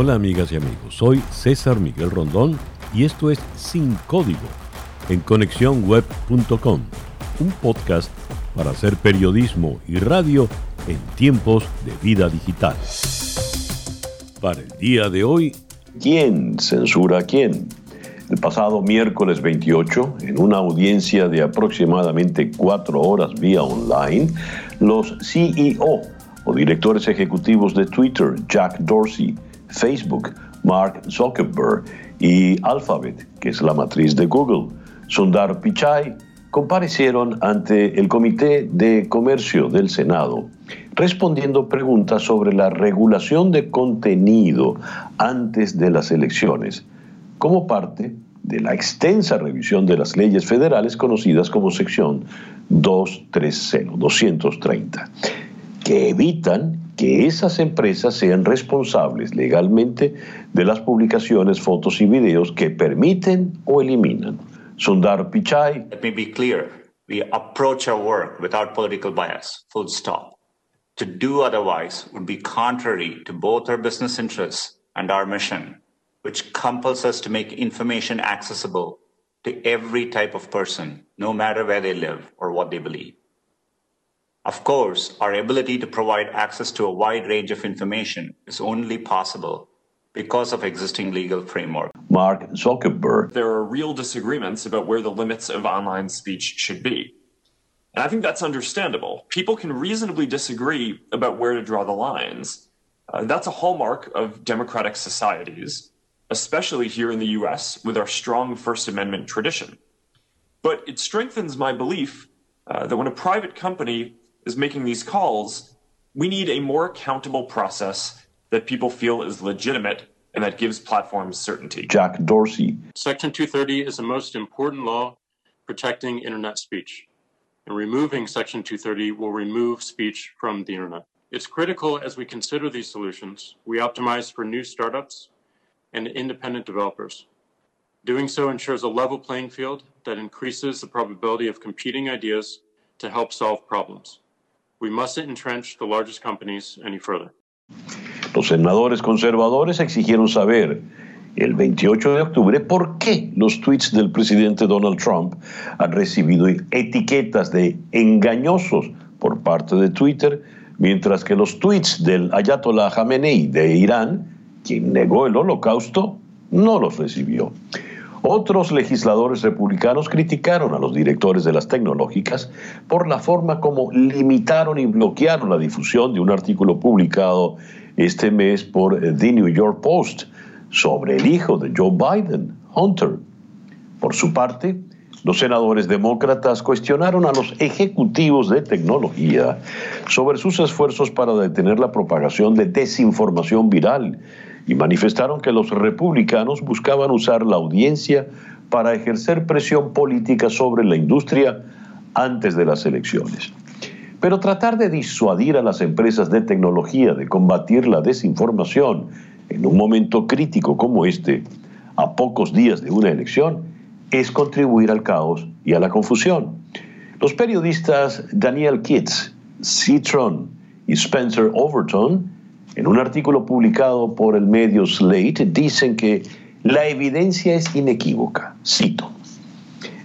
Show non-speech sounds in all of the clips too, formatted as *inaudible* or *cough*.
Hola amigas y amigos, soy César Miguel Rondón y esto es Sin Código en conexiónweb.com, un podcast para hacer periodismo y radio en tiempos de vida digital. Para el día de hoy, ¿quién censura a quién? El pasado miércoles 28, en una audiencia de aproximadamente cuatro horas vía online, los CEO o directores ejecutivos de Twitter, Jack Dorsey, Facebook, Mark Zuckerberg y Alphabet, que es la matriz de Google, Sundar Pichai, comparecieron ante el Comité de Comercio del Senado respondiendo preguntas sobre la regulación de contenido antes de las elecciones, como parte de la extensa revisión de las leyes federales conocidas como sección 230, 230, que evitan que esas empresas sean responsables legalmente de las publicaciones, fotos y videos que permiten o eliminan. Sundar Pichai. Let me be clear. We approach our work without political bias. Full stop. To do otherwise would be contrary to both our business interests and our mission, which compels us to make information accessible to every type of person, no matter where they live or what they believe. Of course, our ability to provide access to a wide range of information is only possible because of existing legal framework. Mark Zuckerberg. There are real disagreements about where the limits of online speech should be. And I think that's understandable. People can reasonably disagree about where to draw the lines. Uh, that's a hallmark of democratic societies, especially here in the US with our strong First Amendment tradition. But it strengthens my belief uh, that when a private company is making these calls, we need a more accountable process that people feel is legitimate and that gives platforms certainty. Jack Dorsey. Section 230 is the most important law protecting internet speech. And removing Section 230 will remove speech from the internet. It's critical as we consider these solutions, we optimize for new startups and independent developers. Doing so ensures a level playing field that increases the probability of competing ideas to help solve problems. We mustn't entrench the largest companies any further. Los senadores conservadores exigieron saber el 28 de octubre por qué los tweets del presidente Donald Trump han recibido etiquetas de engañosos por parte de Twitter, mientras que los tweets del Ayatollah Khamenei de Irán, quien negó el holocausto, no los recibió. Otros legisladores republicanos criticaron a los directores de las tecnológicas por la forma como limitaron y bloquearon la difusión de un artículo publicado este mes por The New York Post sobre el hijo de Joe Biden, Hunter. Por su parte, los senadores demócratas cuestionaron a los ejecutivos de tecnología sobre sus esfuerzos para detener la propagación de desinformación viral y manifestaron que los republicanos buscaban usar la audiencia para ejercer presión política sobre la industria antes de las elecciones. Pero tratar de disuadir a las empresas de tecnología de combatir la desinformación en un momento crítico como este, a pocos días de una elección, es contribuir al caos y a la confusión. Los periodistas Daniel Kitts, Citron y Spencer Overton en un artículo publicado por el medio Slate, dicen que la evidencia es inequívoca. Cito.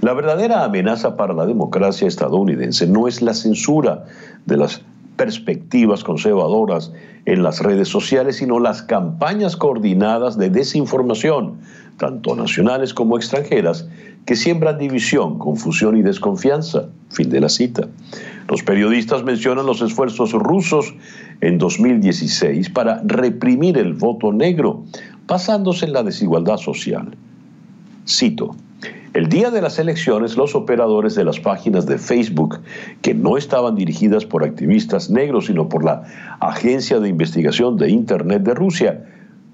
La verdadera amenaza para la democracia estadounidense no es la censura de las perspectivas conservadoras en las redes sociales, sino las campañas coordinadas de desinformación, tanto nacionales como extranjeras, que siembran división, confusión y desconfianza. Fin de la cita. Los periodistas mencionan los esfuerzos rusos en 2016 para reprimir el voto negro, basándose en la desigualdad social. Cito, el día de las elecciones, los operadores de las páginas de Facebook, que no estaban dirigidas por activistas negros, sino por la Agencia de Investigación de Internet de Rusia,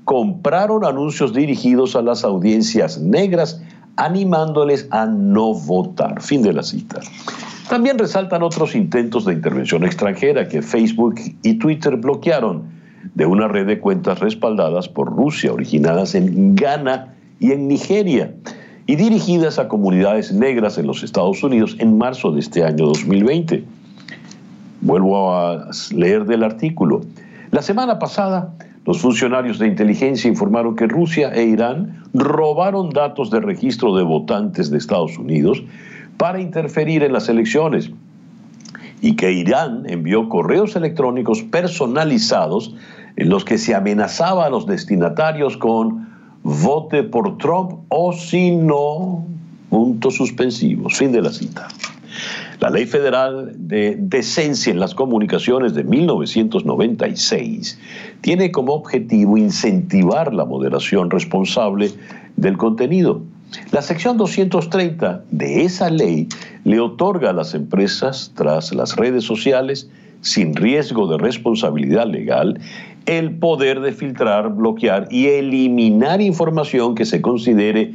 compraron anuncios dirigidos a las audiencias negras, animándoles a no votar. Fin de la cita. También resaltan otros intentos de intervención extranjera que Facebook y Twitter bloquearon de una red de cuentas respaldadas por Rusia, originadas en Ghana y en Nigeria, y dirigidas a comunidades negras en los Estados Unidos en marzo de este año 2020. Vuelvo a leer del artículo. La semana pasada, Los funcionarios de inteligencia informaron que Rusia e Irán robaron datos de registro de votantes de Estados Unidos para interferir en las elecciones y que Irán envió correos electrónicos personalizados en los que se amenazaba a los destinatarios con vote por Trump o si no, puntos suspensivos. Fin de la cita. La Ley Federal de Decencia en las Comunicaciones de 1996 tiene como objetivo incentivar la moderación responsable del contenido. La sección 230 de esa ley le otorga a las empresas, tras las redes sociales, sin riesgo de responsabilidad legal, el poder de filtrar, bloquear y eliminar información que se considere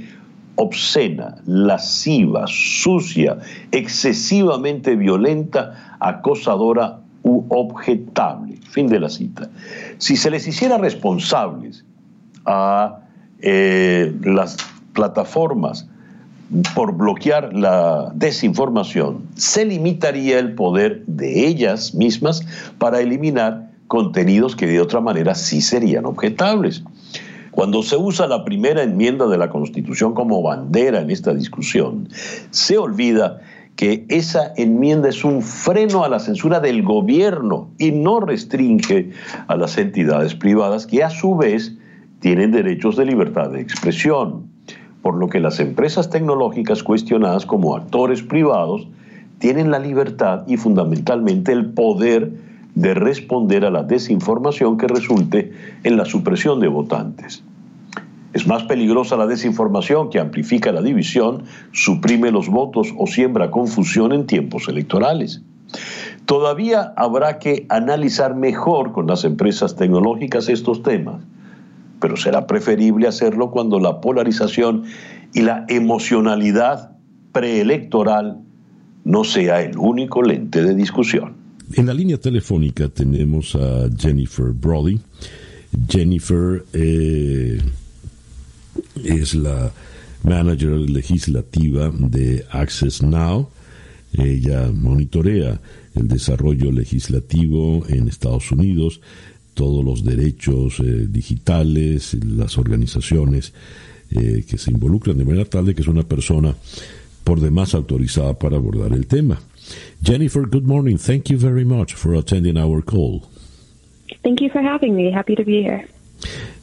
obscena, lasciva, sucia, excesivamente violenta, acosadora u objetable. Fin de la cita. Si se les hiciera responsables a eh, las plataformas por bloquear la desinformación, se limitaría el poder de ellas mismas para eliminar contenidos que de otra manera sí serían objetables. Cuando se usa la primera enmienda de la Constitución como bandera en esta discusión, se olvida que esa enmienda es un freno a la censura del gobierno y no restringe a las entidades privadas que a su vez tienen derechos de libertad de expresión, por lo que las empresas tecnológicas cuestionadas como actores privados tienen la libertad y fundamentalmente el poder de responder a la desinformación que resulte en la supresión de votantes. Es más peligrosa la desinformación que amplifica la división, suprime los votos o siembra confusión en tiempos electorales. Todavía habrá que analizar mejor con las empresas tecnológicas estos temas, pero será preferible hacerlo cuando la polarización y la emocionalidad preelectoral no sea el único lente de discusión. En la línea telefónica tenemos a Jennifer Brody. Jennifer eh, es la manager legislativa de Access Now. Ella monitorea el desarrollo legislativo en Estados Unidos, todos los derechos eh, digitales, las organizaciones eh, que se involucran de manera tal de que es una persona por demás autorizada para abordar el tema. Jennifer, good morning. Thank you very much for attending our call. Thank you for having me. Happy to be here.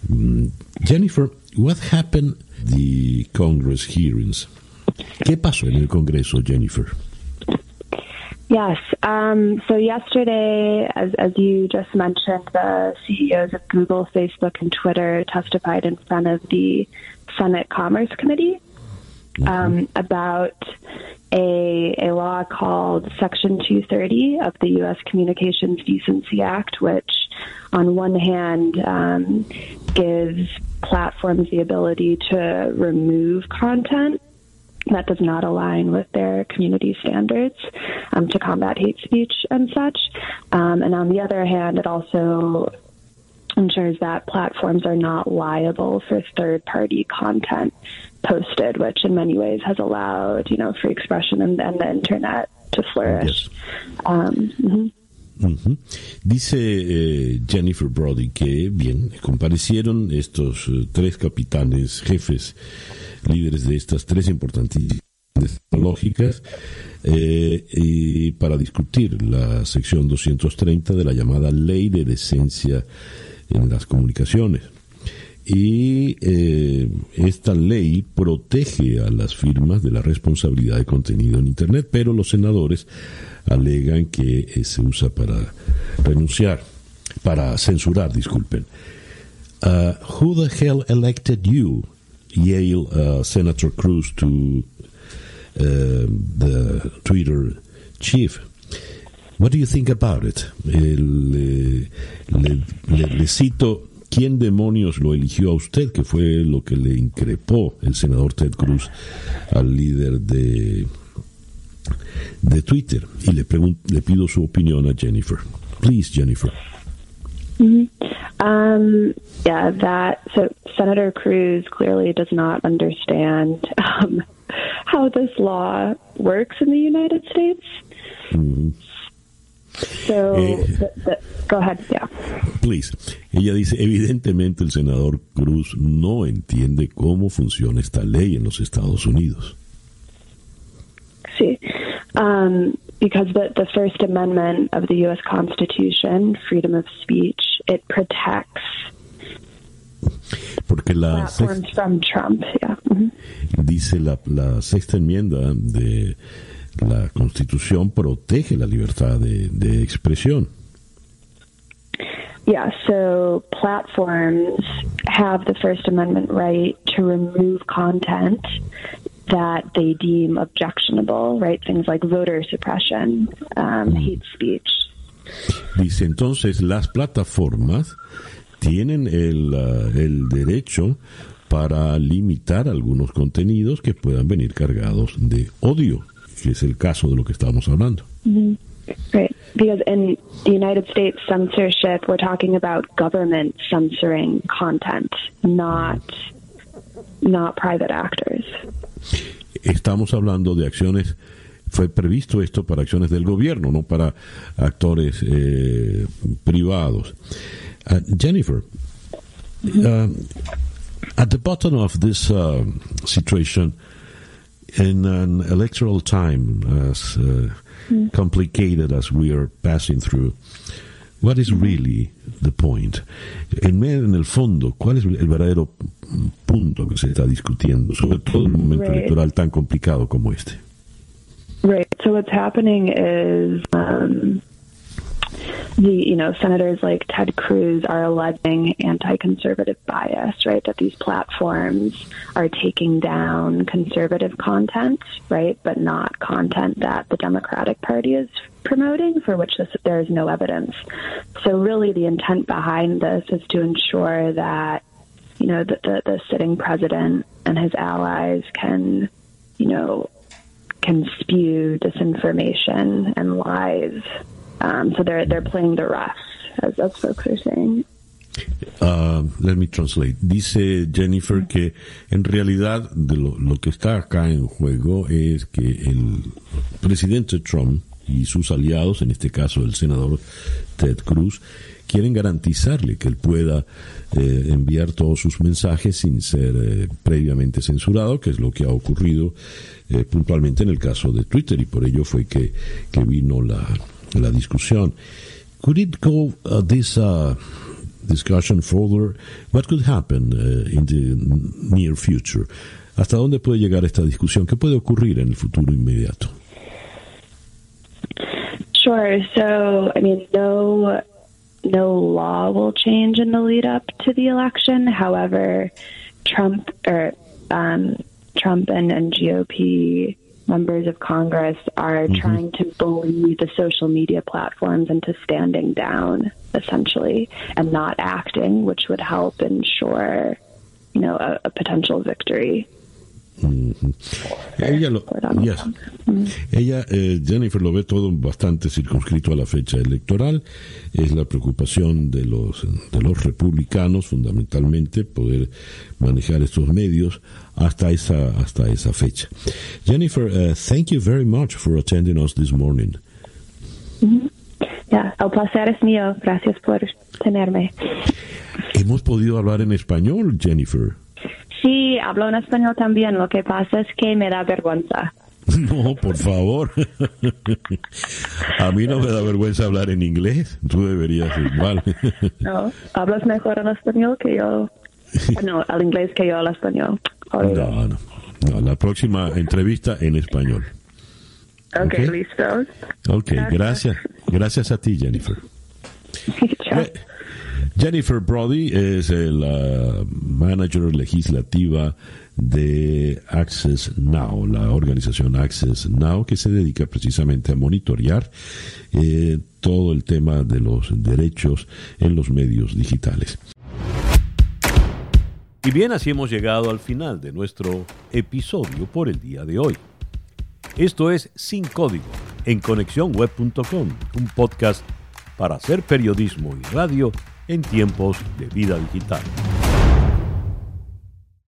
Mm, Jennifer, what happened the Congress hearings? ¿Qué pasó en el Congreso, Jennifer? Yes. Um, so yesterday, as, as you just mentioned, the CEOs of Google, Facebook, and Twitter testified in front of the Senate Commerce Committee mm-hmm. um, about a, a law called Section 230 of the U.S. Communications Decency Act, which, on one hand, um, gives platforms the ability to remove content that does not align with their community standards um, to combat hate speech and such. Um, and on the other hand, it also ensures that platforms are not liable for third party content posted, which in many ways has allowed, you know, free expression and, and the internet to flourish. Yes. Um, mm-hmm. Dice eh, Jennifer Brody que, bien, comparecieron estos eh, tres capitanes, jefes, líderes de estas tres importantes tecnológicas, eh, y para discutir la sección 230 de la llamada Ley de Decencia en las Comunicaciones. Y esta ley protege a las firmas de la responsabilidad de contenido en Internet, pero los senadores alegan que eh, se usa para renunciar, para censurar, disculpen. Uh, who the hell elected you, Yale uh, Senator Cruz, to uh, the Twitter chief? What do you think about it? le, le, cito, ¿quién demonios lo eligió a usted? Que fue lo que le increpó el senador Ted Cruz al líder de de Twitter y le, le pido su opinión a Jennifer. Please, Jennifer. Mm-hmm. Um, yeah, that so Senator Cruz clearly does not understand um, *laughs* how this law works in the United States. Mm-hmm. So, eh, the, the, go ahead. Yeah. please. Ella dice, evidentemente el senador Cruz no entiende cómo funciona esta ley en los Estados Unidos. Sí. Um, because the, the First Amendment of the U.S. Constitution, freedom of speech, it protects porque la platforms sexta, from Trump. Yeah. Mhm. dice la, la sexta enmienda de la Constitución protege la libertad de, de expresión. Yeah, so platforms have the First Amendment right to remove content that they deem objectionable, right? Things like voter suppression, um, hate speech. Dice entonces las plataformas tienen el, ah, el derecho para limitar algunos contenidos que puedan venir cargados de odio, que es el caso de lo que estamos hablando. Right. Because in the United States censorship, we're talking about government censoring content, not not private actors. Estamos hablando de acciones, fue previsto esto para acciones del gobierno, no para actores eh, privados. Uh, Jennifer, uh, at the bottom of this uh, situation, in an electoral time as uh, complicated as we are passing through, what is really the point? En, en el fondo, ¿cuál es el verdadero punto que se está discutiendo, sobre todo en un momento Right. electoral tan complicado como este? Right. So what's happening is um, the you know senators like Ted Cruz are alleging anti-conservative bias, right? That these platforms are taking down conservative content, right, but not content that the Democratic Party is promoting, for which this, there is no evidence. So really, the intent behind this is to ensure that you know that the, the sitting president and his allies can you know can spew disinformation and lies. Um, so they're they're playing the refs, as, as folks are saying. Uh, let me translate. Dice Jennifer que en realidad de lo, lo que está acá en juego es que el presidente Trump y sus aliados, en este caso el senador Ted Cruz, quieren garantizarle que él pueda eh, enviar todos sus mensajes sin ser eh, previamente censurado, que es lo que ha ocurrido eh, puntualmente en el caso de Twitter y por ello fue que, que vino la, la discusión. Could it go uh, this uh, discussion further? What could happen uh, in the near future? ¿Hasta dónde puede llegar esta discusión? ¿Qué puede ocurrir en el futuro inmediato? Sure. So I mean, no no law will change in the lead up to the election. However, Trump or um, Trump and, and GOP members of Congress are mm-hmm. trying to bully the social media platforms into standing down, essentially, and not acting, which would help ensure, you know, a, a potential victory. Ella, lo. Ella, eh, Jennifer, lo ve todo bastante circunscrito a la fecha electoral. Es la preocupación de los, de los republicanos, fundamentalmente, poder manejar estos medios hasta esa, hasta esa fecha. Jennifer, uh, thank you very much for attending us this morning. Ya, el placer es mío. Gracias por tenerme. Hemos podido hablar en español, Jennifer. Sí, hablo en español también. Lo que pasa es que me da vergüenza. *laughs* No, por favor. *laughs* A mí no me da vergüenza hablar en inglés. Tú deberías igual. *laughs* No, hablas mejor en español que yo. No, el inglés que yo el español. No, no. No, la próxima entrevista en español. ok, ok. listo. Ok, gracias. Gracias a ti, Jennifer. Chao. Jennifer Brody es eh, la manager legislativa de Access Now, la organización Access Now, que se dedica precisamente a monitorear eh, todo el tema de los derechos en los medios digitales. Y bien, así hemos llegado al final de nuestro episodio por el día de hoy. Esto es Sin Código en conexiónweb.com, un podcast para hacer periodismo y radio en tiempos de vida digital.